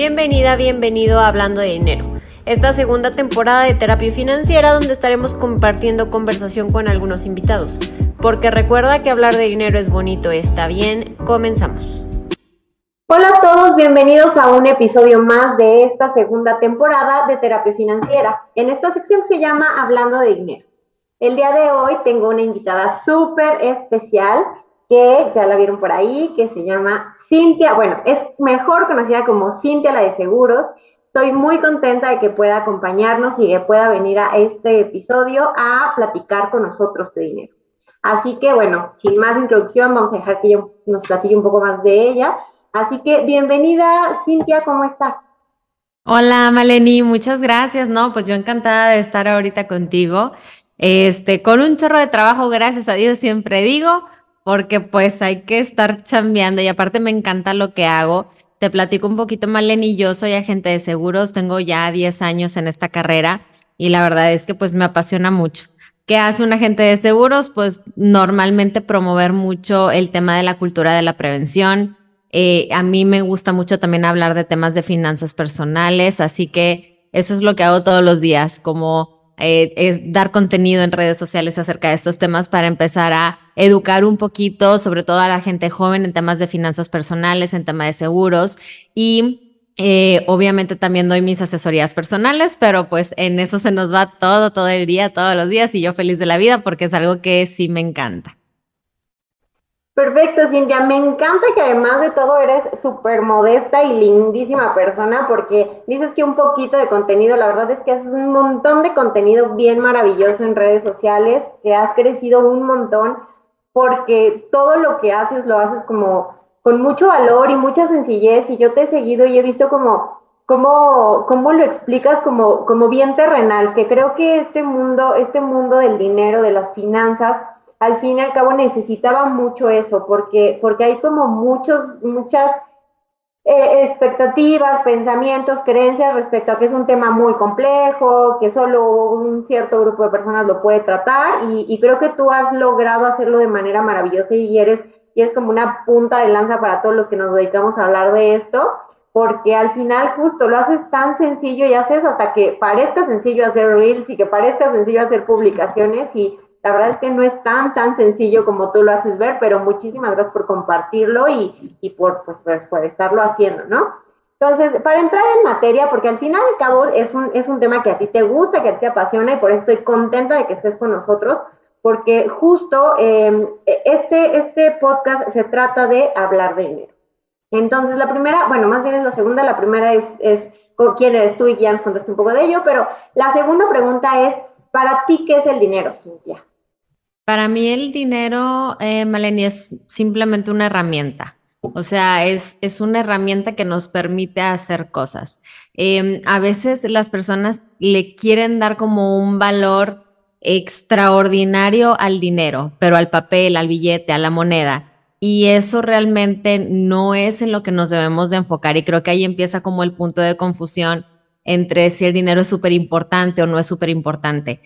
Bienvenida, bienvenido a Hablando de Dinero. Esta segunda temporada de terapia financiera donde estaremos compartiendo conversación con algunos invitados. Porque recuerda que hablar de dinero es bonito, está bien, comenzamos. Hola a todos, bienvenidos a un episodio más de esta segunda temporada de terapia financiera. En esta sección se llama Hablando de dinero. El día de hoy tengo una invitada súper especial que ya la vieron por ahí, que se llama Cintia, bueno, es mejor conocida como Cintia la de Seguros. Estoy muy contenta de que pueda acompañarnos y que pueda venir a este episodio a platicar con nosotros de dinero. Así que bueno, sin más introducción, vamos a dejar que ella nos platique un poco más de ella. Así que bienvenida, Cintia, ¿cómo estás? Hola, Maleni, muchas gracias. No, pues yo encantada de estar ahorita contigo. Este, con un chorro de trabajo, gracias a Dios, siempre digo, porque pues hay que estar chambeando y aparte me encanta lo que hago. Te platico un poquito, Maleni, yo soy agente de seguros, tengo ya 10 años en esta carrera y la verdad es que pues me apasiona mucho. ¿Qué hace un agente de seguros? Pues normalmente promover mucho el tema de la cultura de la prevención. Eh, a mí me gusta mucho también hablar de temas de finanzas personales, así que eso es lo que hago todos los días, como eh, es dar contenido en redes sociales acerca de estos temas para empezar a educar un poquito, sobre todo a la gente joven en temas de finanzas personales, en temas de seguros y eh, obviamente también doy mis asesorías personales, pero pues en eso se nos va todo, todo el día, todos los días y yo feliz de la vida porque es algo que sí me encanta. Perfecto, Cintia. Me encanta que además de todo eres súper modesta y lindísima persona porque dices que un poquito de contenido, la verdad es que haces un montón de contenido bien maravilloso en redes sociales, que has crecido un montón porque todo lo que haces lo haces como con mucho valor y mucha sencillez y yo te he seguido y he visto como cómo, cómo lo explicas como, como bien terrenal, que creo que este mundo, este mundo del dinero, de las finanzas, al fin y al cabo necesitaba mucho eso, porque, porque hay como muchos, muchas eh, expectativas, pensamientos, creencias respecto a que es un tema muy complejo, que solo un cierto grupo de personas lo puede tratar, y, creo que tú has logrado hacerlo de manera maravillosa y eres, y es como una punta de lanza para todos los que nos dedicamos a hablar de esto, porque al final justo lo haces tan sencillo y haces hasta que parezca sencillo hacer reels y que parezca sencillo hacer publicaciones y la verdad es que no es tan, tan sencillo como tú lo haces ver, pero muchísimas gracias por compartirlo y, y por, pues, pues, por estarlo haciendo, ¿no? Entonces, para entrar en materia, porque al final y al cabo es un, es un tema que a ti te gusta, que a ti te apasiona y por eso estoy contenta de que estés con nosotros, porque justo em, este, este podcast se trata de hablar de dinero. Entonces, la primera, bueno, más bien es la segunda, la primera es, es quién eres tú y ya nos contaste un poco de ello, pero la segunda pregunta es, para ti, ¿qué es el dinero, Cintia? Para mí el dinero, eh, Maleni, es simplemente una herramienta. O sea, es, es una herramienta que nos permite hacer cosas. Em, a veces las personas le quieren dar como un valor extraordinario al dinero, pero al papel, al billete, a la moneda. Y eso realmente no es en lo que nos debemos de enfocar. Y creo que ahí empieza como el punto de confusión entre si el dinero es súper importante o no es súper importante.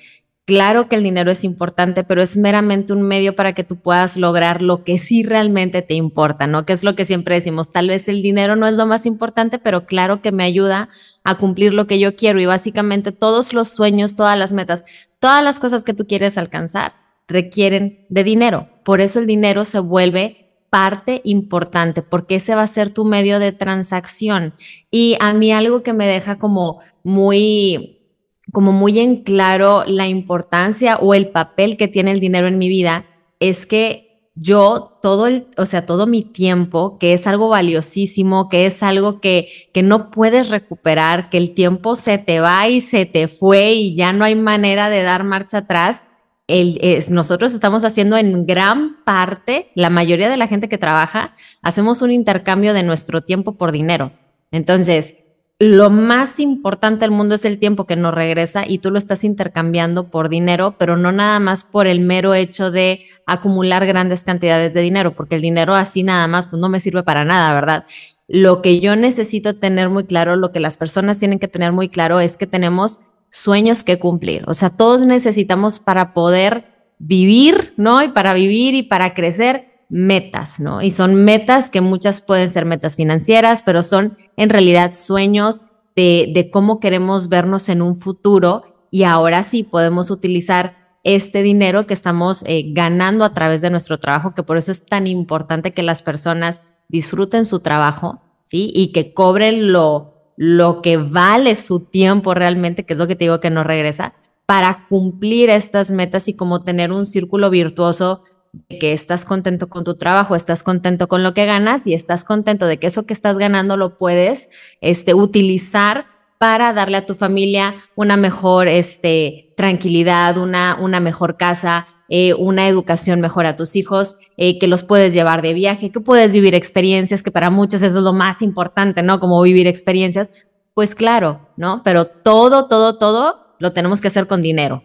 Claro que el dinero es importante, pero es meramente un medio para que tú puedas lograr lo que sí realmente te importa, ¿no? Que es lo que siempre decimos, tal vez el dinero no es lo más importante, pero claro que me ayuda a cumplir lo que yo quiero y básicamente todos los sueños, todas las metas, todas las cosas que tú quieres alcanzar requieren de dinero. Por eso el dinero se vuelve parte importante, porque ese va a ser tu medio de transacción. Y a mí algo que me deja como muy como muy en claro la importancia o el papel que tiene el dinero en mi vida es que yo todo el, o sea, todo mi tiempo, que es algo valiosísimo, que es algo que, que no puedes recuperar, que el tiempo se te va y se te fue y ya no hay manera de dar marcha atrás, el, es, nosotros estamos haciendo en gran parte, la mayoría de la gente que trabaja, hacemos un intercambio de nuestro tiempo por dinero. Entonces, lo más importante del mundo es el tiempo que nos regresa y tú lo estás intercambiando por dinero, pero no nada más por el mero hecho de acumular grandes cantidades de dinero, porque el dinero así nada más pues no me sirve para nada, ¿verdad? Lo que yo necesito tener muy claro, lo que las personas tienen que tener muy claro es que tenemos sueños que cumplir. O sea, todos necesitamos para poder vivir, ¿no? Y para vivir y para crecer, metas, ¿no? Y son metas que muchas pueden ser metas financieras, pero son en realidad sueños de, cómo queremos vernos en un futuro y ahora sí podemos utilizar este dinero que estamos eh, ganando a través de nuestro trabajo, que por eso es tan importante que las personas disfruten su trabajo, ¿sí? Y que cobren lo, lo que vale su tiempo realmente, que es lo que te digo que no regresa, para cumplir estas metas y como tener un círculo virtuoso de que estás contento con tu trabajo, estás contento con lo que ganas y estás contento de que eso que estás ganando lo puedes este, utilizar para darle a tu familia una mejor este, tranquilidad, una, una mejor casa, eh, una educación mejor a tus hijos, eh, que los puedes llevar de viaje, que puedes vivir experiencias, que para muchos eso es lo más importante, ¿no? Como vivir experiencias. Pues claro, ¿no? Pero todo, todo, todo lo tenemos que hacer con dinero.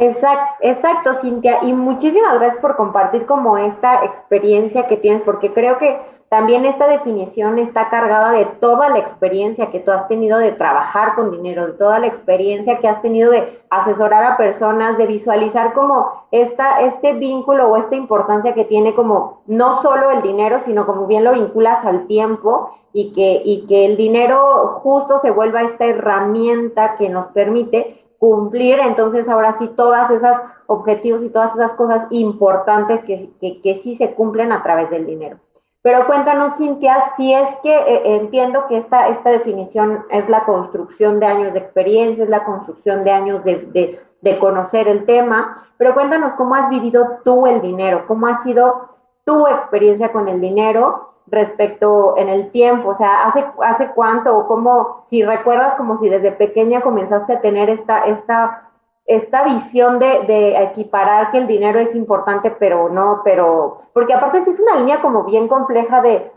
Exacto, exacto, Cintia. Y muchísimas gracias por compartir como esta experiencia que tienes, porque creo que también esta definición está cargada de toda la experiencia que tú has tenido de trabajar con dinero, de toda la experiencia que has tenido de asesorar a personas, de visualizar como esta, este vínculo o esta importancia que tiene como no solo el dinero, sino como bien lo vinculas al tiempo y que, y que el dinero justo se vuelva esta herramienta que nos permite cumplir entonces ahora sí todas esos objetivos y todas esas cosas importantes que, que, sí se cumplen a través del dinero. Pero cuéntanos, Cintia, si es que eh, entiendo que esta, esta definición es la construcción de años de experiencia, es la construcción de años de, de, de conocer el tema, pero cuéntanos cómo has vivido tú el dinero, cómo ha sido tu experiencia con el dinero respecto en el tiempo, o sea, hace, hace cuánto o cómo, si recuerdas como si desde pequeña comenzaste a tener esta, esta, esta visión de, de equiparar que el dinero es importante, pero no, pero, porque aparte sí es una línea como bien compleja de,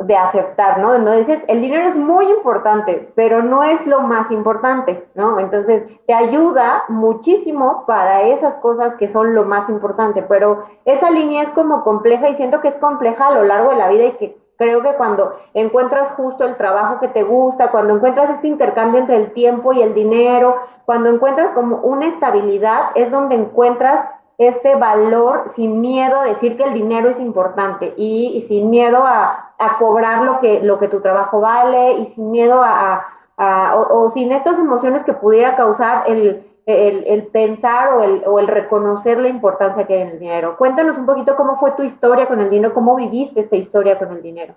de aceptar, ¿no? No dices, el dinero es muy importante, pero no es lo más importante, ¿no? Entonces, te ayuda muchísimo para esas cosas que son lo más importante, pero esa línea es como compleja y siento que es compleja a lo largo de la vida y que creo que cuando encuentras justo el trabajo que te gusta, cuando encuentras este intercambio entre el tiempo y el dinero, cuando encuentras como una estabilidad, es donde encuentras este valor sin miedo a decir que el dinero es importante y, sin miedo a, cobrar lo que, lo que tu trabajo vale y sin miedo a, o, sin estas emociones que pudiera causar el, el, pensar o el, o el reconocer la importancia que hay en el dinero. Cuéntanos un poquito cómo fue tu historia con el dinero, cómo viviste esta historia con el dinero.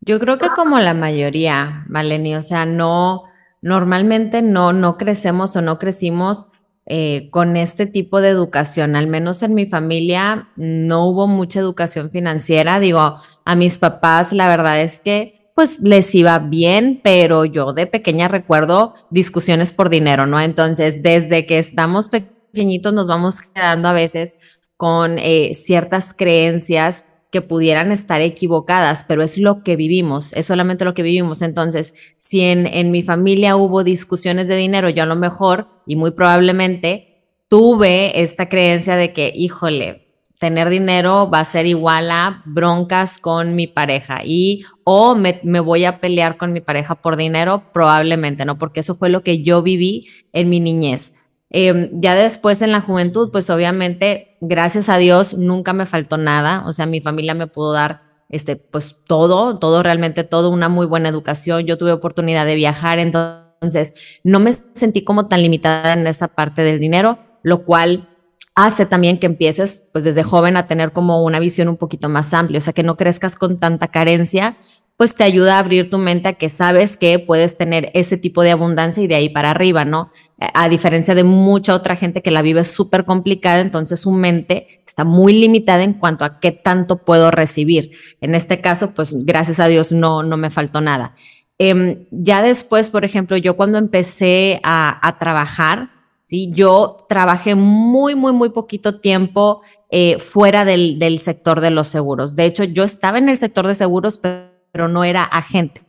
Yo creo que como la mayoría, Maleni, o sea, no, normalmente no, no crecemos o no crecimos eh, con este tipo de educación. Al menos en mi familia no hubo mucha educación financiera. Digo, a mis papás la verdad es que pues les iba bien, pero yo de pequeña recuerdo discusiones por dinero, ¿no? Entonces, desde que estamos pequeñitos nos vamos quedando a veces con eh, ciertas creencias que pudieran estar equivocadas, pero es lo que vivimos, es solamente lo que vivimos. Entonces, si en, en mi familia hubo discusiones de dinero, yo a lo mejor y muy probablemente tuve esta creencia de que, híjole, tener dinero va a ser igual a broncas con mi pareja y o me, me, voy a pelear con mi pareja por dinero, probablemente, ¿no? Porque eso fue lo que yo viví en mi niñez. Em, ya después en la juventud, pues obviamente, gracias a Dios, nunca me faltó nada. O sea, mi familia me pudo dar, este, pues todo, todo, realmente todo, una muy buena educación. Yo tuve oportunidad de viajar, entonces no me sentí como tan limitada en esa parte del dinero, lo cual hace también que empieces, pues desde joven a tener como una visión un poquito más amplia, o sea, que no crezcas con tanta carencia pues te ayuda a abrir tu mente a que sabes que puedes tener ese tipo de abundancia y de ahí para arriba, ¿no? A diferencia de mucha otra gente que la vive súper complicada, entonces su mente está muy limitada en cuanto a qué tanto puedo recibir. En este caso, pues gracias a Dios no, no me faltó nada. Em, ya después, por ejemplo, yo cuando empecé a, trabajar, ¿sí? yo trabajé muy, muy, muy poquito tiempo eh, fuera del, del sector de los seguros. De hecho, yo estaba en el sector de seguros, pero pero no era agente.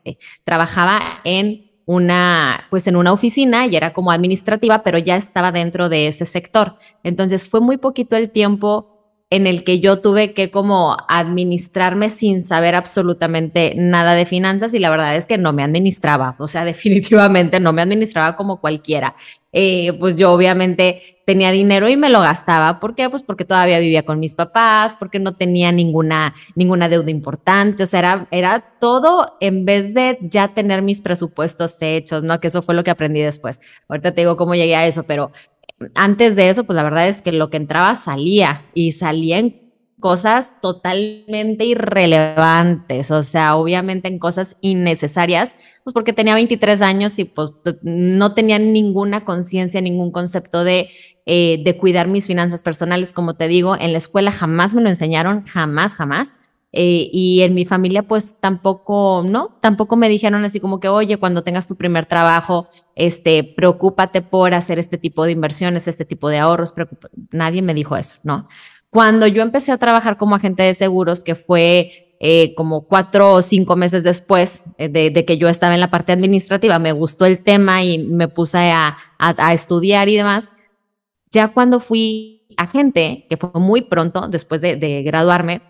Trabajaba en una, pues en una oficina y era como administrativa, pero ya estaba dentro de ese sector. Entonces fue muy poquito el tiempo en el que yo tuve que como administrarme sin saber absolutamente nada de finanzas y la verdad es que no me administraba, o sea, definitivamente no me administraba como cualquiera. Eh, pues yo obviamente tenía dinero y me lo gastaba. ¿Por qué? Pues porque todavía vivía con mis papás, porque no tenía ninguna, ninguna deuda importante, o sea, era, era todo en vez de ya tener mis presupuestos hechos, ¿no? Que eso fue lo que aprendí después. Ahorita te digo cómo llegué a eso, pero antes de eso, pues la verdad es que lo que entraba salía y salía en cosas totalmente irrelevantes, o sea, obviamente en cosas innecesarias, pues porque tenía 23 años y pues no tenía ninguna conciencia, ningún concepto de, eh, de cuidar mis finanzas personales, como te digo, en la escuela jamás me lo enseñaron, jamás, jamás. Eh, y en mi familia, pues tampoco, ¿no? Tampoco me dijeron así como que, oye, cuando tengas tu primer trabajo, este, preocúpate por hacer este tipo de inversiones, este tipo de ahorros. Nadie me dijo eso, ¿no? Cuando yo empecé a trabajar como agente de seguros, que fue eh, como cuatro o cinco meses después eh, de, que yo estaba en la parte administrativa, me gustó el tema y me puse a, a estudiar y demás. Ya cuando fui agente, que fue muy pronto después de, de graduarme,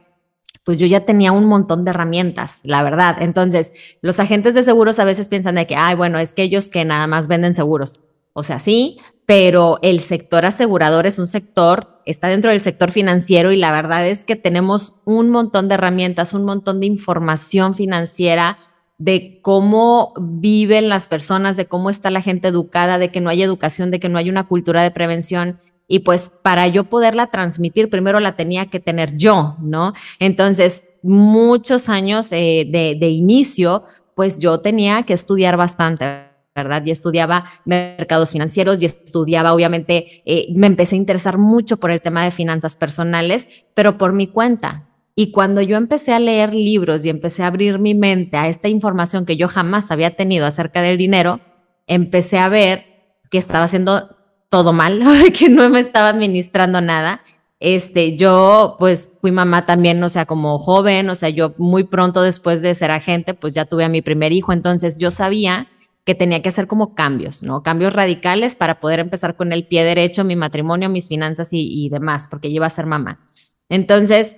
pues yo ya tenía un montón de herramientas, la verdad. Entonces, los agentes de seguros a veces piensan de que, ay, bueno, es que ellos que nada más venden seguros. O sea, sí, pero el sector asegurador es un sector, está dentro del sector financiero y la verdad es que tenemos un montón de herramientas, un montón de información financiera de cómo viven las personas, de cómo está la gente educada, de que no hay educación, de que no hay una cultura de prevención y pues para yo poderla transmitir, primero la tenía que tener yo, ¿no? Entonces, muchos años eh, de, inicio, pues yo tenía que estudiar bastante, ¿verdad? Y estudiaba mercados financieros y estudiaba, obviamente, eh, me empecé a interesar mucho por el tema de finanzas personales, pero por mi cuenta. Y cuando yo empecé a leer libros y empecé a abrir mi mente a esta información que yo jamás había tenido acerca del dinero, empecé a ver que estaba haciendo todo mal, que no me estaba administrando nada. Este, yo pues fui mamá también, o sea, como joven, o sea, yo muy pronto después de ser agente, pues ya tuve a mi primer hijo, entonces yo sabía que tenía que hacer como cambios, ¿no? Cambios radicales para poder empezar con el pie derecho mi matrimonio, mis finanzas y, y demás, porque iba a ser mamá. Entonces,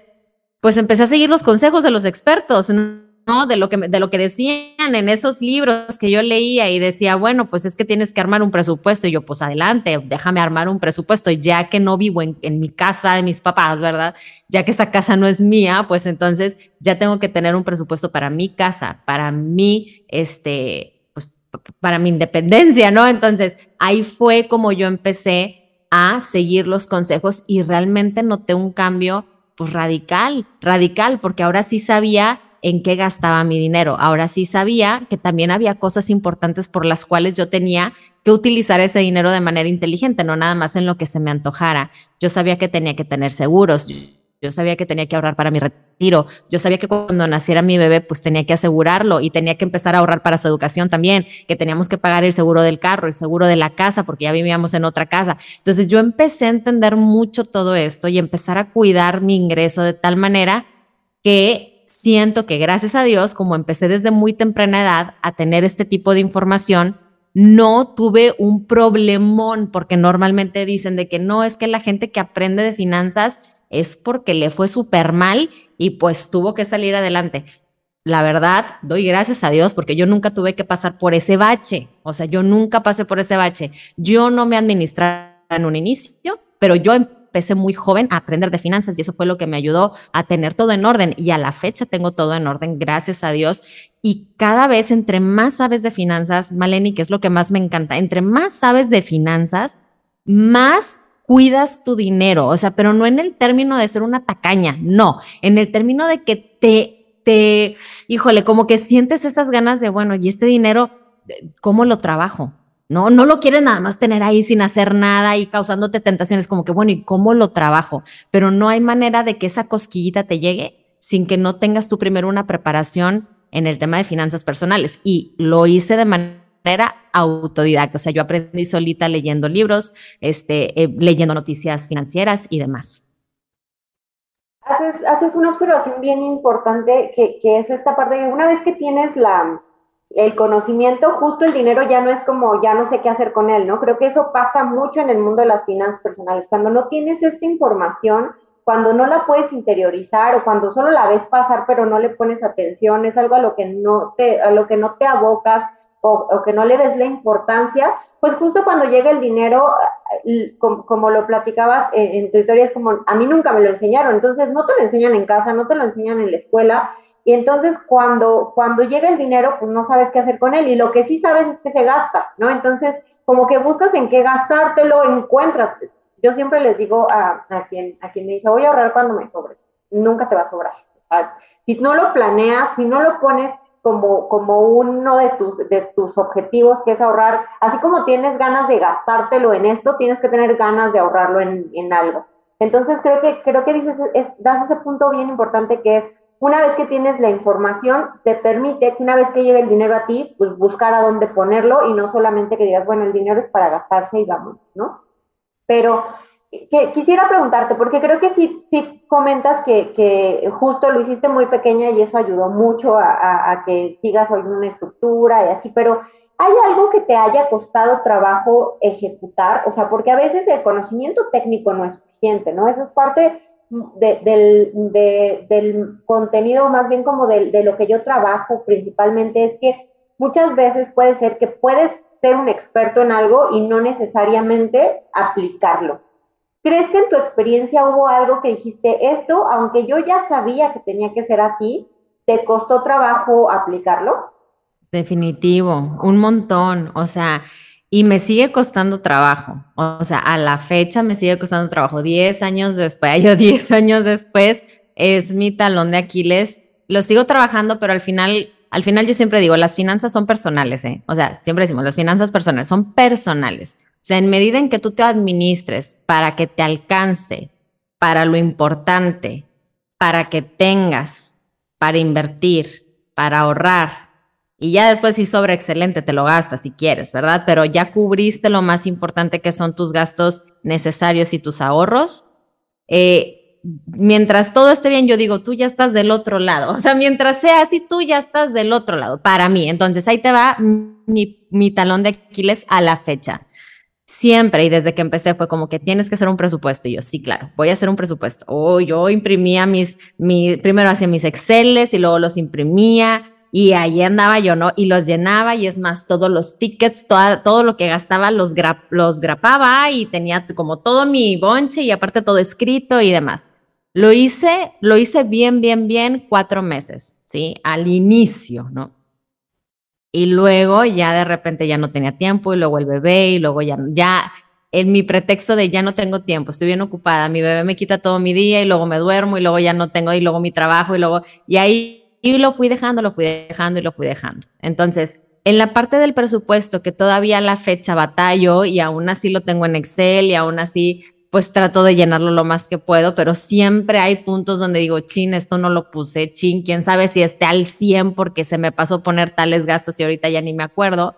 pues empecé a seguir los consejos de los expertos. ¿No? De lo, que, de lo que decían en esos libros que yo leía y decía, bueno, pues es que tienes que armar un presupuesto. Y yo, pues adelante, déjame armar un presupuesto, ya que no vivo en, en mi casa de mis papás, ¿verdad? Ya que esa casa no es mía, pues entonces ya tengo que tener un presupuesto para mi casa, para mi, este, pues para mi independencia, ¿no? Entonces ahí fue como yo empecé a seguir los consejos y realmente noté un cambio pues radical, radical, porque ahora sí sabía en qué gastaba mi dinero. Ahora sí sabía que también había cosas importantes por las cuales yo tenía que utilizar ese dinero de manera inteligente, no nada más en lo que se me antojara. Yo sabía que tenía que tener seguros. Yo sabía que tenía que ahorrar para mi retiro. Yo sabía que cuando naciera mi bebé, pues tenía que asegurarlo y tenía que empezar a ahorrar para su educación también, que teníamos que pagar el seguro del carro, el seguro de la casa, porque ya vivíamos en otra casa. Entonces yo empecé a entender mucho todo esto y empezar a cuidar mi ingreso de tal manera que siento que gracias a Dios, como empecé desde muy temprana edad a tener este tipo de información, no tuve un problemón, porque normalmente dicen de que no, es que la gente que aprende de finanzas es porque le fue súper mal y pues tuvo que salir adelante. La verdad, doy gracias a Dios porque yo nunca tuve que pasar por ese bache. O sea, yo nunca pasé por ese bache. Yo no me administraba en un inicio, pero yo empecé muy joven a aprender de finanzas y eso fue lo que me ayudó a tener todo en orden y a la fecha tengo todo en orden, gracias a Dios. Y cada vez entre más sabes de finanzas, Maleni, que es lo que más me encanta, entre más sabes de finanzas, más cuidas tu dinero, o sea, pero no en el término de ser una tacaña, no, en el término de que te, te, híjole, como que sientes esas ganas de, bueno, y este dinero, ¿cómo lo trabajo? ¿no? No lo quieres nada más tener ahí sin hacer nada y causándote tentaciones, como que, bueno, ¿y cómo lo trabajo? Pero no hay manera de que esa cosquillita te llegue sin que no tengas tú primero una preparación en el tema de finanzas personales. Y lo hice de manera autodidacta, o sea, yo aprendí solita leyendo libros, este, eh, leyendo noticias financieras y demás. Haces, una observación bien importante que, que es esta parte de una vez que tienes la, el conocimiento, justo el dinero ya no es como ya no sé qué hacer con él, ¿no? Creo que eso pasa mucho en el mundo de las finanzas personales. Cuando no tienes esta información, cuando no la puedes interiorizar o cuando solo la ves pasar pero no le pones atención, es algo a lo que no te, a lo que no te abocas o, que no le des la importancia, pues justo cuando llega el dinero, como, lo platicabas en, tu historia, es como, a mí nunca me lo enseñaron, entonces no te lo enseñan en casa, no te lo enseñan en la escuela, y entonces cuando, cuando llega el dinero, pues no sabes qué hacer con él, y lo que sí sabes es que se gasta, ¿no? Entonces, como que buscas en qué gastártelo, encuentras. Yo siempre les digo a, a quien, a quien me dice, voy a ahorrar cuando me sobre, nunca te va a sobrar. O sea, si no lo planeas, si no lo pones como, como uno de tus, de tus objetivos, que es ahorrar, así como tienes ganas de gastártelo en esto, tienes que tener ganas de ahorrarlo en, en algo. Entonces creo que, creo que dices, es, das ese punto bien importante que es, una vez que tienes la información, te permite que una vez que llegue el dinero a ti, pues buscar a dónde ponerlo y no solamente que digas, bueno, el dinero es para gastarse y vamos, ¿no? Pero quisiera preguntarte, porque creo que sí, sí comentas que, justo lo hiciste muy pequeña y eso ayudó mucho a, que sigas hoy una estructura y así, pero ¿hay algo que te haya costado trabajo ejecutar? O sea, porque a veces el conocimiento técnico no es suficiente, ¿no? Eso es parte de, del, de, del, contenido, más bien como de lo que yo trabajo principalmente, es que muchas veces puede ser que puedes ser un experto en algo y no necesariamente aplicarlo. ¿Crees que en tu experiencia hubo algo que dijiste esto, aunque yo ya sabía que tenía que ser así, te costó trabajo aplicarlo? Definitivo, un montón, o sea, y me sigue costando trabajo, o sea, a la fecha me sigue costando trabajo, 10 años después, yo 10 años después es mi talón de Aquiles, lo sigo trabajando, pero al final al final yo siempre digo, las finanzas son personales, ¿eh? O sea, siempre decimos, las finanzas personales son personales. Sea, en medida en que tú te administres para que te alcance, para lo importante, para que tengas, para invertir, para ahorrar, y ya después si sobra excelente, te lo gastas si quieres, ¿verdad? Pero ya cubriste lo más importante que son tus gastos necesarios y tus ahorros. Eh, mientras todo esté bien, yo digo, tú ya estás del otro lado. O sea, mientras sea así, tú ya estás del otro lado, para mí. Entonces, ahí te va mi, talón de Aquiles a la fecha. Siempre, y desde que empecé, fue como que tienes que hacer un presupuesto. Y yo, sí, claro, voy a hacer un presupuesto. O yo imprimía mis, mi, primero hacía mis Exceles y luego los imprimía. Y ahí andaba yo, ¿no? Y los llenaba y es más, todos los tickets, todo lo que gastaba los, los grapaba y tenía como todo mi bonche y aparte todo escrito y demás. Lo hice, lo hice bien, bien, bien cuatro meses, ¿sí? Al inicio, ¿no? Y luego ya de repente ya no tenía tiempo y luego el bebé y luego ya, ya en mi pretexto de ya no tengo tiempo, estoy bien ocupada, mi bebé me quita todo mi día y luego me duermo y luego ya no tengo y luego mi trabajo y luego, y ahí y lo fui dejando, lo fui dejando y lo fui dejando. Entonces, en la parte del presupuesto que todavía la fecha batallo y aún así lo tengo en Excel y aún así pues trato de llenarlo lo más que puedo, pero siempre hay puntos donde digo, chin, esto no lo puse, chin, quién sabe si esté al 100 porque se me pasó poner tales gastos y ahorita ya ni me acuerdo.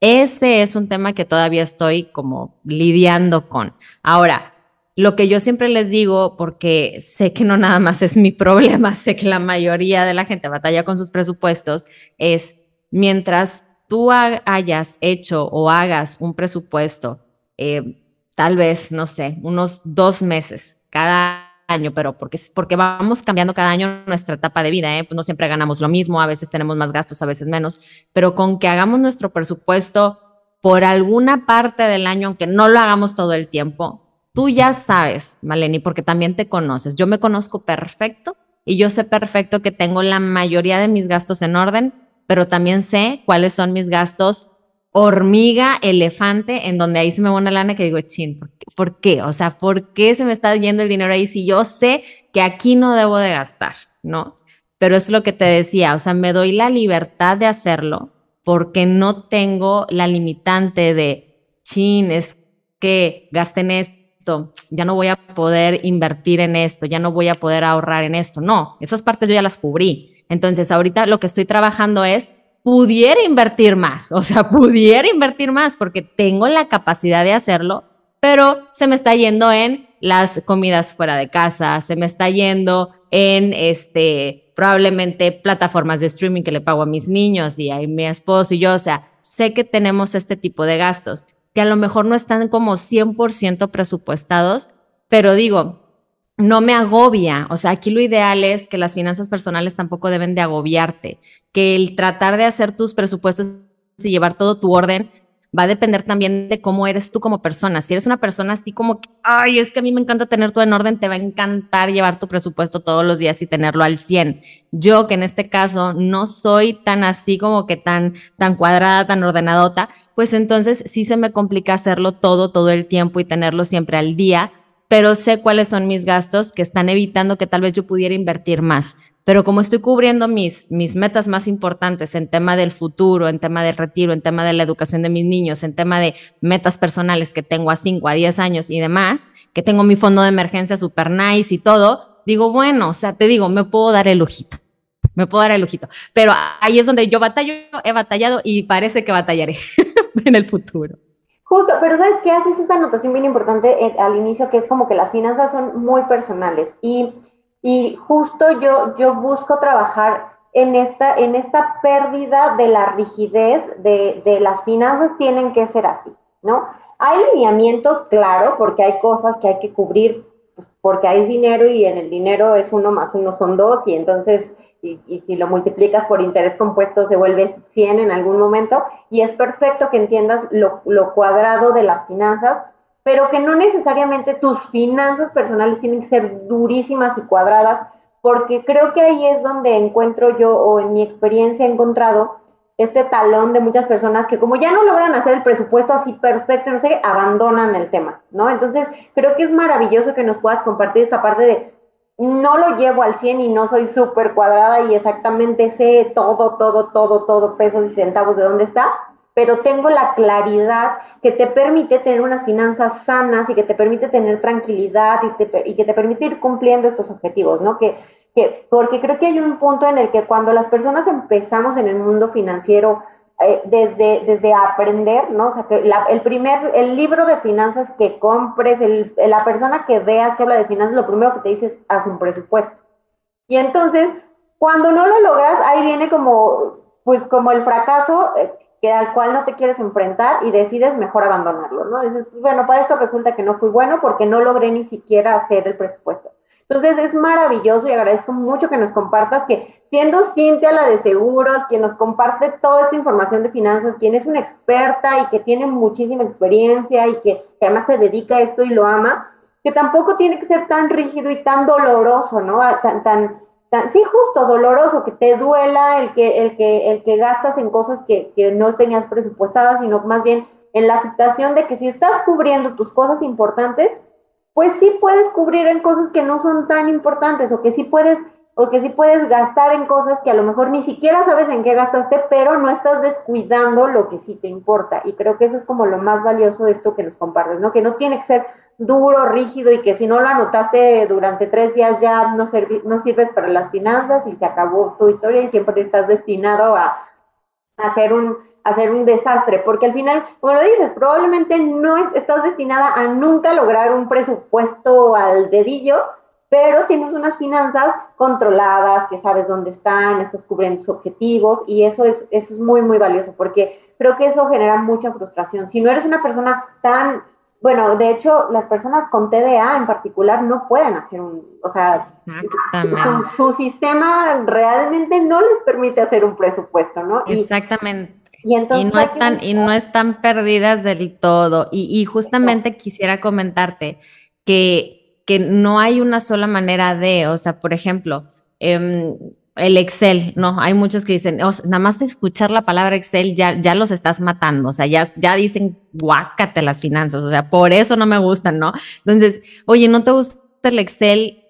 Ese es un tema que todavía estoy como lidiando con. Ahora, lo que yo siempre les digo, porque sé que no nada más es mi problema, sé que la mayoría de la gente batalla con sus presupuestos, es mientras tú hayas hecho o hagas un presupuesto, eh, tal vez, no sé, unos dos meses cada año, pero porque, porque vamos cambiando cada año nuestra etapa de vida, ¿eh? pues no siempre ganamos lo mismo, a veces tenemos más gastos, a veces menos, pero con que hagamos nuestro presupuesto por alguna parte del año, aunque no lo hagamos todo el tiempo, tú ya sabes, Maleni, porque también te conoces, yo me conozco perfecto y yo sé perfecto que tengo la mayoría de mis gastos en orden, pero también sé cuáles son mis gastos hormiga, elefante, en donde ahí se me va una lana que digo, chin, ¿por qué? O sea, ¿por qué se me está yendo el dinero ahí si yo sé que aquí no debo de gastar, ¿no? Pero es lo que te decía, o sea, me doy la libertad de hacerlo porque no tengo la limitante de, chin, es que gasten esto, ya no voy a poder invertir en esto, ya no voy a poder ahorrar en esto. No, esas partes yo ya las cubrí. Entonces, ahorita lo que estoy trabajando es pudiera invertir más, o sea, pudiera invertir más porque tengo la capacidad de hacerlo, pero se me está yendo en las comidas fuera de casa, se me está yendo en este probablemente plataformas de streaming que le pago a mis niños y a mi esposo y yo, o sea, sé que tenemos este tipo de gastos que a lo mejor no están como 100% presupuestados, pero digo, no me agobia. O sea, aquí lo ideal es que las finanzas personales tampoco deben de agobiarte, que el tratar de hacer tus presupuestos y llevar todo tu orden va a depender también de cómo eres tú como persona. Si eres una persona así como, ay, es que a mí me encanta tener todo en orden, te va a encantar llevar tu presupuesto todos los días y tenerlo al 100. Yo, que en este caso no soy tan así como que tan, tan cuadrada, tan ordenadota, pues entonces sí se me complica hacerlo todo, todo el tiempo y tenerlo siempre al día pero sé cuáles son mis gastos que están evitando que tal vez yo pudiera invertir más. Pero como estoy cubriendo mis, mis metas más importantes en tema del futuro, en tema del retiro, en tema de la educación de mis niños, en tema de metas personales que tengo a 5, a 10 años y demás, que tengo mi fondo de emergencia super nice y todo, digo, bueno, o sea, te digo, me puedo dar el lujito. Me puedo dar el lujito. Pero ahí es donde yo batallo, he batallado y parece que batallaré en el futuro. Justo, pero ¿sabes qué? Haces esta anotación bien importante eh, al inicio, que es como que las finanzas son muy personales. Y y justo yo, yo busco trabajar en esta, en esta pérdida de la rigidez de, de las finanzas tienen que ser así, ¿no? Hay lineamientos, claro, porque hay cosas que hay que cubrir, pues, porque hay dinero y en el dinero es uno más uno son dos, y entonces, y, y, si lo multiplicas por interés compuesto se vuelve 100 en algún momento, y es perfecto que entiendas lo, lo cuadrado de las finanzas, pero que no necesariamente tus finanzas personales tienen que ser durísimas y cuadradas, porque creo que ahí es donde encuentro yo, o en mi experiencia he encontrado, este talón de muchas personas que como ya no logran hacer el presupuesto así perfecto, no sé, abandonan el tema, ¿no? Entonces, creo que es maravilloso que nos puedas compartir esta parte de no lo llevo al 100 y no soy súper cuadrada y exactamente sé todo, todo, todo, todo, pesos y centavos de dónde está, pero tengo la claridad que te permite tener unas finanzas sanas y que te permite tener tranquilidad y, que te permite ir cumpliendo estos objetivos, ¿no? Que, que, porque creo que hay un punto en el que cuando las personas empezamos en el mundo financiero, eh, desde, desde aprender, ¿no? O sea, que el primer, el libro de finanzas que compres, el, la persona que veas que habla de finanzas, lo primero que te dice es, haz un presupuesto. Y entonces, cuando no lo logras, ahí viene como, pues como el fracaso, eh, que al cual no te quieres enfrentar y decides mejor abandonarlo, ¿no? Dices, bueno, para esto resulta que no fui bueno porque no logré ni siquiera hacer el presupuesto. Entonces es maravilloso y agradezco mucho que nos compartas que siendo Cintia la de seguros, quien nos comparte toda esta información de finanzas, quien es una experta y que tiene muchísima experiencia y que, que además se dedica a esto y lo ama, que tampoco tiene que ser tan rígido y tan doloroso, ¿no? Tan, tan, sí, justo, doloroso, que te duela el que, el que, el que gastas en cosas que, que no tenías presupuestadas, sino más bien en la aceptación de que si estás cubriendo tus cosas importantes, pues sí puedes cubrir en cosas que no son tan importantes o que sí puedes o que sí puedes gastar en cosas que a lo mejor ni siquiera sabes en qué gastaste, pero no estás descuidando lo que sí te importa. Y creo que eso es como lo más valioso de esto que nos compartes, ¿no? Que no tiene que ser duro, rígido y que si no lo anotaste durante tres días ya no, no sirves para las finanzas y se acabó tu historia y siempre estás destinado a, hacer un hacer un desastre, porque al final, como lo dices, probablemente no estás destinada a nunca lograr un presupuesto al dedillo, pero tienes unas finanzas controladas, que sabes dónde están, estás cubriendo tus objetivos y eso es, eso es muy, muy valioso porque creo que eso genera mucha frustración. Si no eres una persona tan bueno, de hecho, las personas con TDA en particular no pueden hacer un, o sea, su, sistema realmente no les permite hacer un presupuesto, ¿no? Exactamente. Y, entonces no están, y no están perdidas del todo. Y, justamente quisiera comentarte que, que no hay una sola manera de, o sea, por ejemplo, eh, el Excel, no, hay muchos que dicen, nada más de escuchar la palabra Excel ya, ya los estás matando, o sea, ya, ya dicen, guácate las finanzas, o sea, por eso no me gustan, ¿no? Entonces, oye, ¿no te gusta el Excel?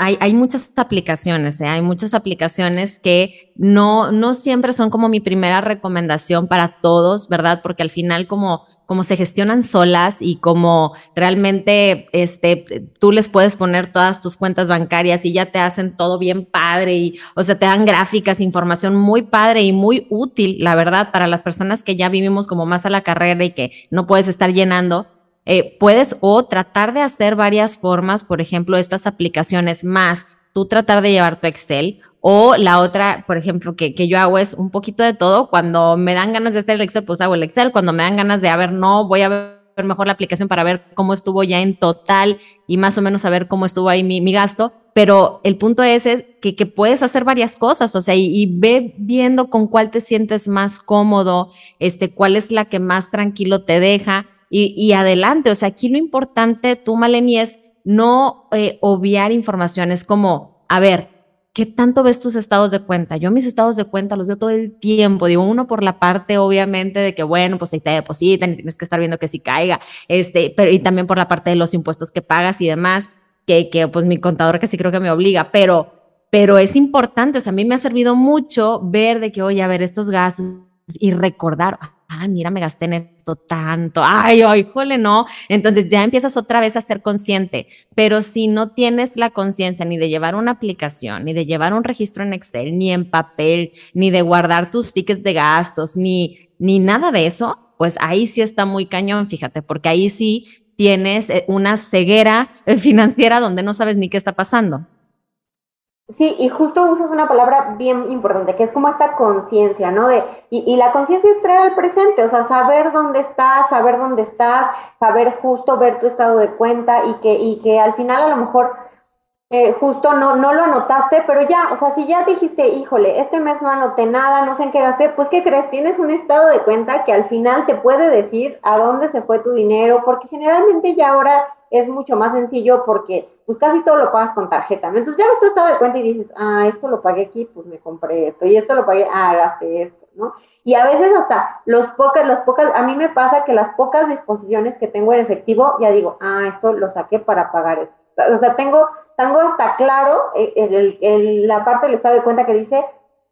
Hay, muchas aplicaciones, ¿eh? hay muchas aplicaciones que no, no siempre son como mi primera recomendación para todos, ¿verdad? Porque al final como, como se gestionan solas y como realmente este, tú les puedes poner todas tus cuentas bancarias y ya te hacen todo bien padre y, o sea, te dan gráficas, información muy padre y muy útil, la verdad, para las personas que ya vivimos como más a la carrera y que no puedes estar llenando eh, puedes o tratar de hacer varias formas, por ejemplo, estas aplicaciones más tú tratar de llevar tu Excel o la otra, por ejemplo, que, que, yo hago es un poquito de todo. Cuando me dan ganas de hacer el Excel, pues hago el Excel. Cuando me dan ganas de, a ver, no, voy a ver mejor la aplicación para ver cómo estuvo ya en total y más o menos saber cómo estuvo ahí mi, gasto, pero el punto es, que, que, puedes hacer varias cosas, o sea, y, ve viendo con cuál te sientes más cómodo, este, cuál es la que más tranquilo te deja y, adelante, o sea, aquí lo importante, tú, Maleni, es no eh, obviar informaciones como, a ver, ¿qué tanto ves tus estados de cuenta? Yo mis estados de cuenta los veo todo el tiempo. Digo, uno por la parte, obviamente, de que, bueno, pues ahí te depositan y tienes que estar viendo que sí caiga, este, pero y también por la parte de los impuestos que pagas y demás, que, que pues mi contador que sí creo que me obliga, pero, pero es importante, o sea, a mí me ha servido mucho ver de que, oye, a ver, estos gastos y recordar, ay, mira, me gasté en esto tanto, ay, ay, jole, no. Entonces ya empiezas otra vez a ser consciente, pero si no tienes la conciencia ni de llevar una aplicación, ni de llevar un registro en Excel, ni en papel, ni de guardar tus tickets de gastos, ni, ni nada de eso, pues ahí sí está muy cañón, fíjate, porque ahí sí tienes eh, una ceguera financiera donde no sabes ni qué está pasando. Sí, y justo usas una palabra bien importante, que es como esta conciencia, ¿no? De, y, y la conciencia es traer al presente, o sea, saber dónde estás, saber dónde estás, saber justo ver tu estado de cuenta y que, y que al final a lo mejor eh, justo no, no lo anotaste, pero ya, o sea, si ya dijiste, híjole, este mes no anoté nada, no sé en qué gasté, pues ¿qué crees? Tienes un estado de cuenta que al final te puede decir a dónde se fue tu dinero, porque generalmente ya ahora es mucho más sencillo porque pues casi todo lo pagas con tarjeta, ¿no? Entonces ya ves tu estado de cuenta y dices, ah, esto lo pagué aquí, pues me compré esto, y esto lo pagué, ah, gasté esto, ¿no? Y a veces hasta los pocas, las pocas, a mí me pasa que las pocas disposiciones que tengo en efectivo, ya digo, ah, esto lo saqué para pagar esto. O sea, tengo, tengo hasta claro eh, el, la parte del estado de cuenta que dice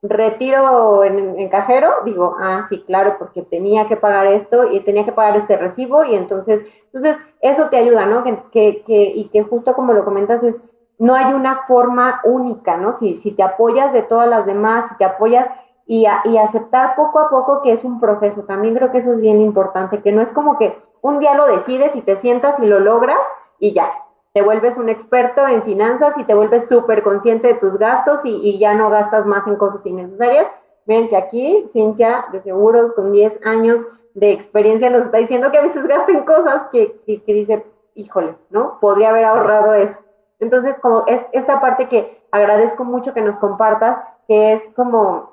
retiro en, cajero, digo, ah, sí, claro, porque tenía que pagar esto y tenía que pagar este recibo y entonces, entonces eso te ayuda, ¿no? Que, que, y que justo como lo comentas es, no hay una forma única, ¿no? Si, si te apoyas de todas las demás, si te apoyas y, y aceptar poco a poco que es un proceso, también creo que eso es bien importante, que no es como que un día lo decides y te sientas y lo logras y ya, te vuelves un experto en finanzas y te vuelves súper consciente de tus gastos y, ya no gastas más en cosas innecesarias. Ven que aquí Cintia, de seguros, con 10 años de experiencia, nos está diciendo que a veces gasten cosas que, que, dice, híjole, ¿no? Podría haber ahorrado eso. Entonces, como es esta parte que agradezco mucho que nos compartas, que es como,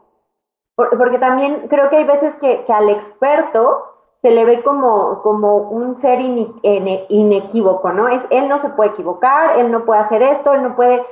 porque también creo que hay veces que, que al experto se le ve como, como un ser inequívoco, ¿no? Es, él no se puede equivocar, él no puede hacer esto, él no puede,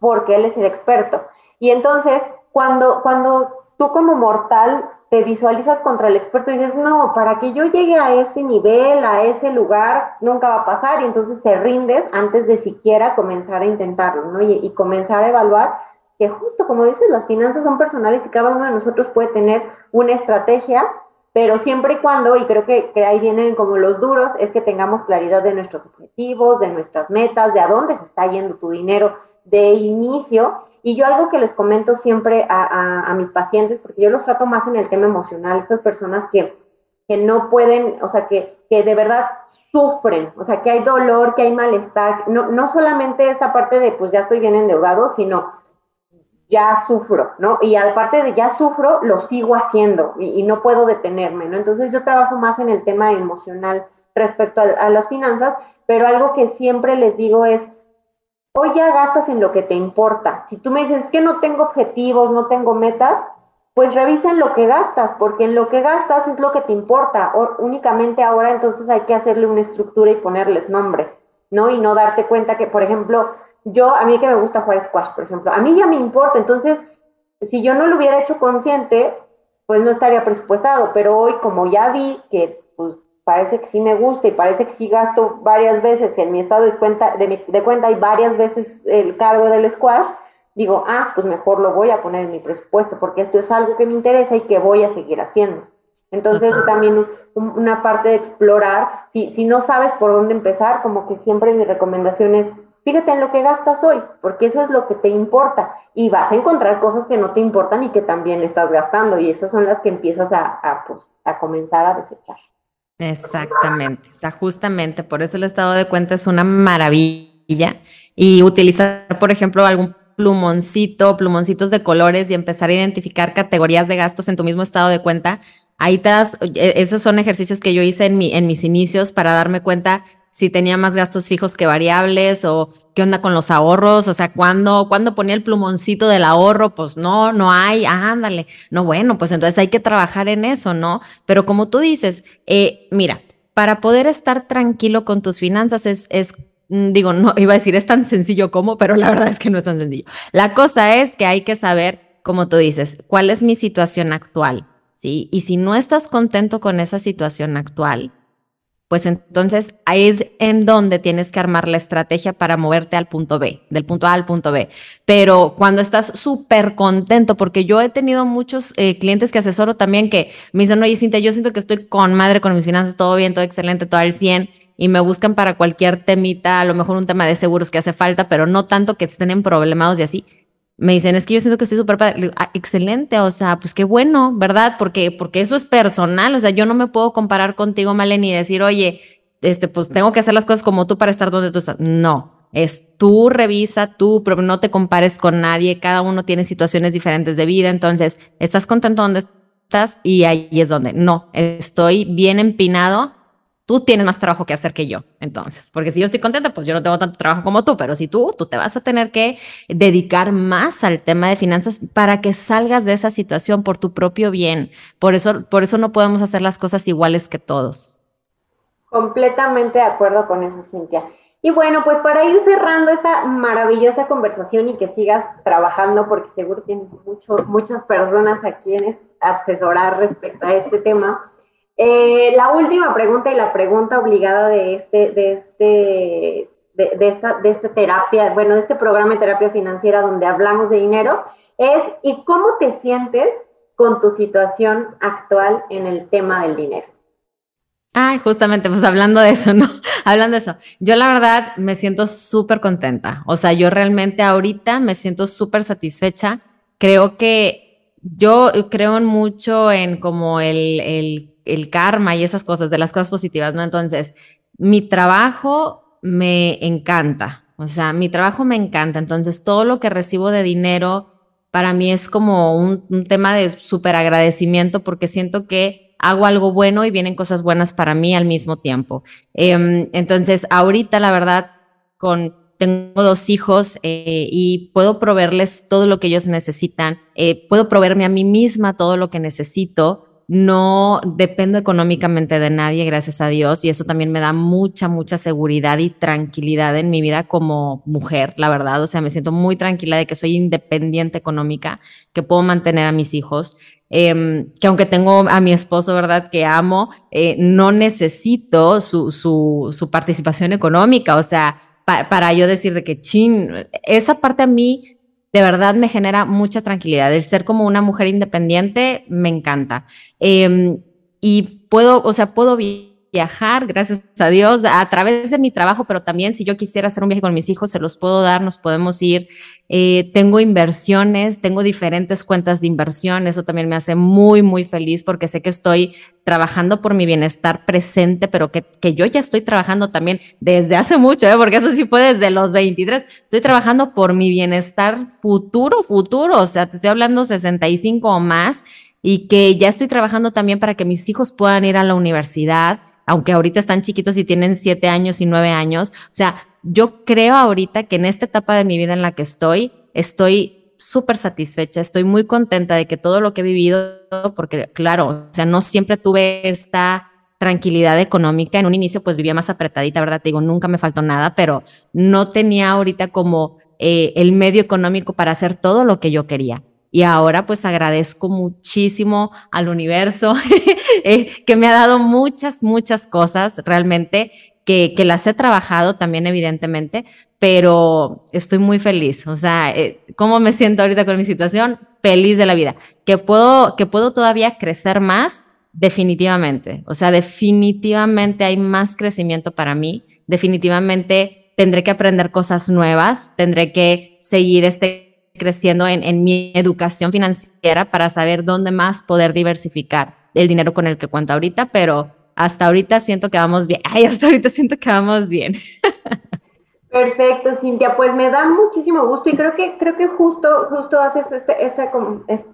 porque él es el experto. Y entonces, cuando, cuando tú como mortal te visualizas contra el experto y dices, no, para que yo llegue a ese nivel, a ese lugar, nunca va a pasar, y entonces te rindes antes de siquiera comenzar a intentarlo, ¿no? Y, y comenzar a evaluar que justo como dices, las finanzas son personales y cada uno de nosotros puede tener una estrategia pero siempre y cuando, y creo que, ahí vienen como los duros, es que tengamos claridad de nuestros objetivos, de nuestras metas, de a dónde se está yendo tu dinero de inicio. Y yo algo que les comento siempre a, mis pacientes, porque yo los trato más en el tema emocional, estas personas que, que no pueden, o sea, que, que de verdad sufren, o sea, que hay dolor, que hay malestar, no, no solamente esta parte de, pues ya estoy bien endeudado, sino ya sufro, ¿no? Y aparte de ya sufro, lo sigo haciendo y, no puedo detenerme, ¿no? Entonces yo trabajo más en el tema emocional respecto a, las finanzas, pero algo que siempre les digo es, hoy ya gastas en lo que te importa. Si tú me dices que no tengo objetivos, no tengo metas, pues revisa en lo que gastas, porque en lo que gastas es lo que te importa. O, únicamente ahora entonces hay que hacerle una estructura y ponerles nombre, ¿no? Y no darte cuenta que, por ejemplo, yo, a mí que me gusta jugar squash, por ejemplo, a mí ya me importa, entonces, si yo no lo hubiera hecho consciente, pues no estaría presupuestado, pero hoy como ya vi que pues parece que sí me gusta y parece que sí gasto varias veces en mi estado de cuenta, de, de cuenta y varias veces el cargo del squash, digo, ah, pues mejor lo voy a poner en mi presupuesto porque esto es algo que me interesa y que voy a seguir haciendo. Entonces también una parte de explorar, si, si no sabes por dónde empezar, como que siempre mi recomendación es Fíjate en lo que gastas hoy, porque eso es lo que te importa. Y vas a encontrar cosas que no te importan y que también estás gastando. Y esas son las que empiezas a, pues, a comenzar a desechar. Exactamente. O sea, justamente por eso el estado de cuenta es una maravilla. Y utilizar, por ejemplo, algún plumoncito, plumoncitos de colores y empezar a identificar categorías de gastos en tu mismo estado de cuenta ahí te e, esos son ejercicios que yo hice en, mi, en mis inicios para darme cuenta si tenía más gastos fijos que variables o qué onda con los ahorros, o sea, cuando cuando ponía el plumoncito del ahorro, pues no, no hay, ándale, no, bueno, pues entonces hay que trabajar en eso, ¿no? Pero como tú dices, eh, mira, para poder estar tranquilo con tus finanzas es, es mm, digo, no iba a decir es tan sencillo como, pero la verdad es que no es tan sencillo. La cosa es que hay que saber, como tú dices, cuál es mi situación actual, ¿sí? Y si no estás contento con esa situación actual, pues entonces ahí es en donde tienes que armar la estrategia para moverte al punto B, del punto A al punto B. Pero cuando estás súper contento, porque yo he tenido muchos eh, clientes que asesoro también que me dicen, oye, Cintia, yo siento que estoy con madre con mis finanzas, todo bien, todo excelente, todo al 100, y me buscan para cualquier temita, a lo mejor un tema de seguros que hace falta, pero no tanto que estén en problemados y así me dicen, es que yo siento que estoy súper padre. Ah, excelente, o sea, pues qué bueno, ¿verdad? Porque, porque eso es personal, o sea, yo no me puedo comparar contigo, Maleni, y decir, oye, este, pues tengo que hacer las cosas como tú para estar donde tú estás. No, es tú revisa, tú, pero no te compares con nadie, cada uno tiene situaciones diferentes de vida, entonces, ¿estás contento donde estás? Y ahí es donde, no, estoy bien empinado tú tienes más trabajo que hacer que yo, entonces, porque si yo estoy contenta, pues yo no tengo tanto trabajo como tú, pero si tú, tú te vas a tener que dedicar más al tema de finanzas para que salgas de esa situación por tu propio bien. Por eso, por eso no podemos hacer las cosas iguales que todos. Completamente de acuerdo con eso, Cintia. Y bueno, pues para ir cerrando esta maravillosa conversación y que sigas trabajando, porque seguro tienes mucho, muchas personas a quienes asesorar respecto a este tema, eh, la última pregunta y la pregunta obligada de este, de este, de, esta, de esta terapia, bueno, de este programa de terapia financiera donde hablamos de dinero, es ¿y cómo te sientes con tu situación actual en el tema del dinero? Ay, justamente, pues hablando de eso, ¿no? hablando de eso, yo la verdad me siento súper contenta. O sea, yo realmente ahorita me siento súper satisfecha. Creo que yo creo mucho en como el, el el karma y esas cosas, de las cosas positivas, ¿no? Entonces, mi trabajo me encanta, o sea, mi trabajo me encanta, entonces todo lo que recibo de dinero para mí es como un, tema de súper agradecimiento porque siento que hago algo bueno y vienen cosas buenas para mí al mismo tiempo. Em, entonces, ahorita, la verdad, con tengo dos hijos eh, y puedo proveerles todo lo que ellos necesitan, eh, puedo proveerme a mí misma todo lo que necesito no dependo económicamente de nadie, gracias a Dios, y eso también me da mucha, mucha seguridad y tranquilidad en mi vida como mujer, la verdad. O sea, me siento muy tranquila de que soy independiente económica, que puedo mantener a mis hijos. Em, que aunque tengo a mi esposo, ¿verdad? Que amo, eh, no necesito su, su, participación económica, o sea, para yo decir de que, chin, esa parte a mí de verdad me genera mucha tranquilidad. El ser como una mujer independiente me encanta. Em, y puedo, o sea, puedo viajar, gracias a Dios, a través de mi trabajo, pero también si yo quisiera hacer un viaje con mis hijos, se los puedo dar, nos podemos ir. Eh, tengo inversiones, tengo diferentes cuentas de inversión, eso también me hace muy, muy feliz porque sé que estoy trabajando por mi bienestar presente, pero que, que yo ya estoy trabajando también desde hace mucho, ¿eh? porque eso sí fue desde los 23, estoy trabajando por mi bienestar futuro, futuro, o sea, te estoy hablando 65 o más y que ya estoy trabajando también para que mis hijos puedan ir a la universidad, aunque ahorita están chiquitos y tienen siete años y nueve años. O sea, yo creo ahorita que en esta etapa de mi vida en la que estoy, estoy súper satisfecha, estoy muy contenta de que todo lo que he vivido, porque claro, o sea, no siempre tuve esta tranquilidad económica. En un inicio pues vivía más apretadita, ¿verdad? Te digo, nunca me faltó nada, pero no tenía ahorita como eh, el medio económico para hacer todo lo que yo quería. Y ahora pues agradezco muchísimo al universo eh, que me ha dado muchas, muchas cosas realmente que, que, las he trabajado también evidentemente, pero estoy muy feliz. O sea, eh, ¿cómo me siento ahorita con mi situación? Feliz de la vida. Que puedo, que puedo todavía crecer más, definitivamente. O sea, definitivamente hay más crecimiento para mí. Definitivamente tendré que aprender cosas nuevas, tendré que seguir este creciendo en, mi educación financiera para saber dónde más poder diversificar el dinero con el que cuento ahorita, pero hasta ahorita siento que vamos bien. Ay, hasta ahorita siento que vamos bien. Perfecto, Cintia, pues me da muchísimo gusto y creo que creo que justo justo haces este, este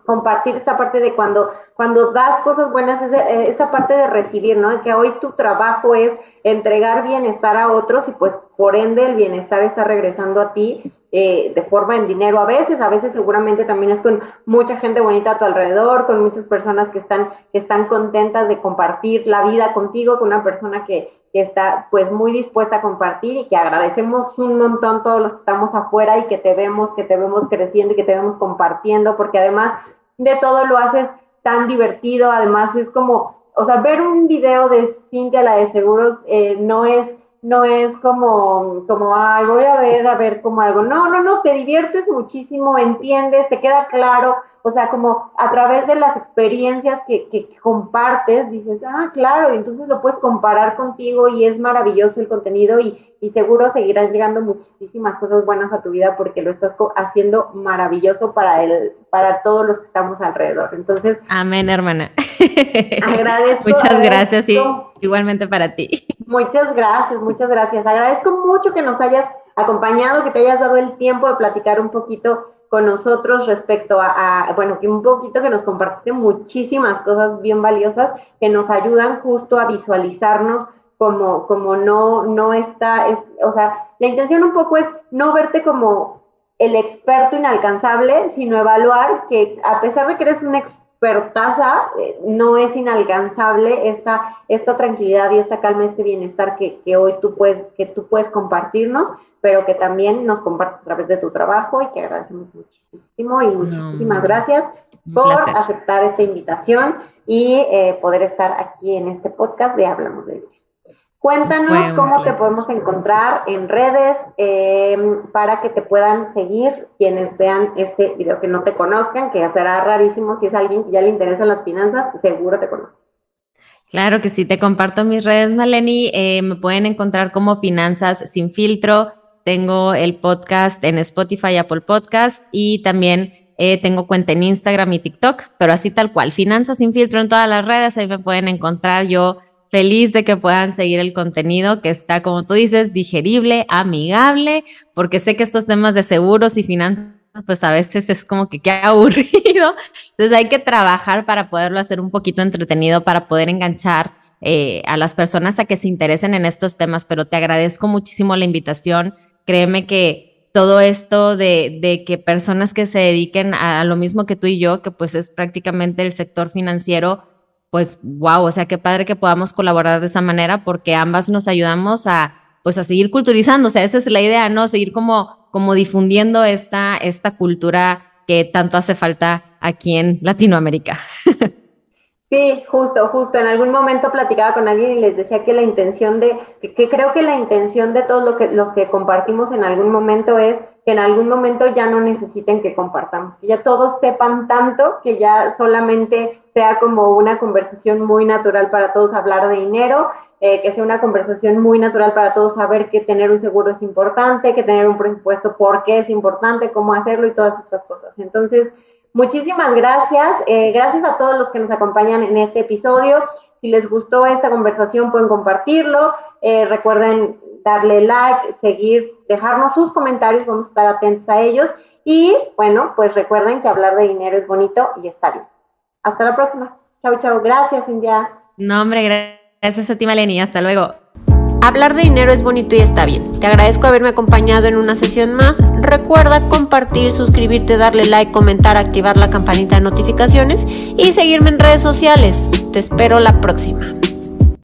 compartir esta parte de cuando cuando das cosas buenas eh, esta parte de recibir, ¿no? Que hoy tu trabajo es entregar bienestar a otros y pues por ende el bienestar está regresando a ti eh, de forma en dinero a veces, a veces seguramente también es con mucha gente bonita a tu alrededor, con muchas personas que están que están contentas de compartir la vida contigo, con una persona que que está pues muy dispuesta a compartir y que agradecemos un montón todos los que estamos afuera y que te vemos, que te vemos creciendo y que te vemos compartiendo, porque además de todo lo haces tan divertido, además es como, o sea, ver un video de Cintia, la de seguros, eh, no es no es como, como, ay, voy a ver, a ver como algo. No, no, no, te diviertes muchísimo, entiendes, te queda claro, o sea, como a través de las experiencias que, que, compartes, dices, ah, claro, y entonces lo puedes comparar contigo y es maravilloso el contenido y, y seguro seguirán llegando muchísimas cosas buenas a tu vida porque lo estás haciendo maravilloso para el, para todos los que estamos alrededor. Entonces. Amén, hermana. Agradezco. Muchas gracias y igualmente para ti. Muchas gracias, muchas gracias. Agradezco mucho que nos hayas acompañado, que te hayas dado el tiempo de platicar un poquito con nosotros respecto a, bueno, que un poquito que nos compartiste muchísimas cosas bien valiosas que nos ayudan justo a visualizarnos como, como no, no está, es, o sea, la intención un poco es no verte como el experto inalcanzable, sino evaluar que a pesar de que eres un expertaza, eh, no es inalcanzable esta, esta tranquilidad y esta calma, este bienestar que, que hoy tú puedes, que tú puedes compartirnos pero que también nos compartes a través de tu trabajo y que agradecemos muchísimo y muchísimas gracias por aceptar esta invitación y eh, poder estar aquí en este podcast de Hablamos de Vida. Cuéntanos cómo te podemos encontrar en redes eh, para que te puedan seguir quienes vean este video que no te conozcan, que será rarísimo si es alguien que ya le interesan las finanzas, seguro te conoce. Claro que sí, te comparto mis redes, Maleni. Eh, me pueden encontrar como Finanzas Sin Filtro tengo el podcast en Spotify, Apple Podcast y también eh, tengo cuenta en Instagram y TikTok, pero así tal cual, Finanzas sin filtro en todas las redes, ahí me pueden encontrar. Yo feliz de que puedan seguir el contenido que está, como tú dices, digerible, amigable, porque sé que estos temas de seguros y finanzas pues a veces es como que qué aburrido. Entonces hay que trabajar para poderlo hacer un poquito entretenido, para poder enganchar eh, a las personas a que se interesen en estos temas, pero te agradezco muchísimo la invitación créeme que todo esto de, que personas que se dediquen a, lo mismo que tú y yo, que pues es prácticamente el sector financiero, pues wow, o sea, qué padre que podamos colaborar de esa manera porque ambas nos ayudamos a pues a seguir culturizando, o sea, esa es la idea, ¿no? Seguir como, como difundiendo esta, esta cultura que tanto hace falta aquí en Latinoamérica. Sí, justo, justo. En algún momento platicaba con alguien y les decía que la intención de, que, creo que la intención de todos lo que, los que compartimos en algún momento es que en algún momento ya no necesiten que compartamos, que ya todos sepan tanto que ya solamente sea como una conversación muy natural para todos hablar de dinero, eh, que sea una conversación muy natural para todos saber que tener un seguro es importante, que tener un presupuesto, por qué es importante, cómo hacerlo y todas estas cosas. Entonces, Muchísimas gracias. Eh, gracias a todos los que nos acompañan en este episodio. Si les gustó esta conversación, pueden compartirlo. Eh, recuerden darle like, seguir, dejarnos sus comentarios. Vamos a estar atentos a ellos. Y bueno, pues recuerden que hablar de dinero es bonito y está bien. Hasta la próxima. Chau, chau. Gracias, India. No, hombre, gracias a ti, Maleni. Hasta luego. Hablar de dinero es bonito y está bien. Te agradezco haberme acompañado en una sesión más. Recuerda compartir, suscribirte, darle like, comentar, activar la campanita de notificaciones y seguirme en redes sociales. Te espero la próxima.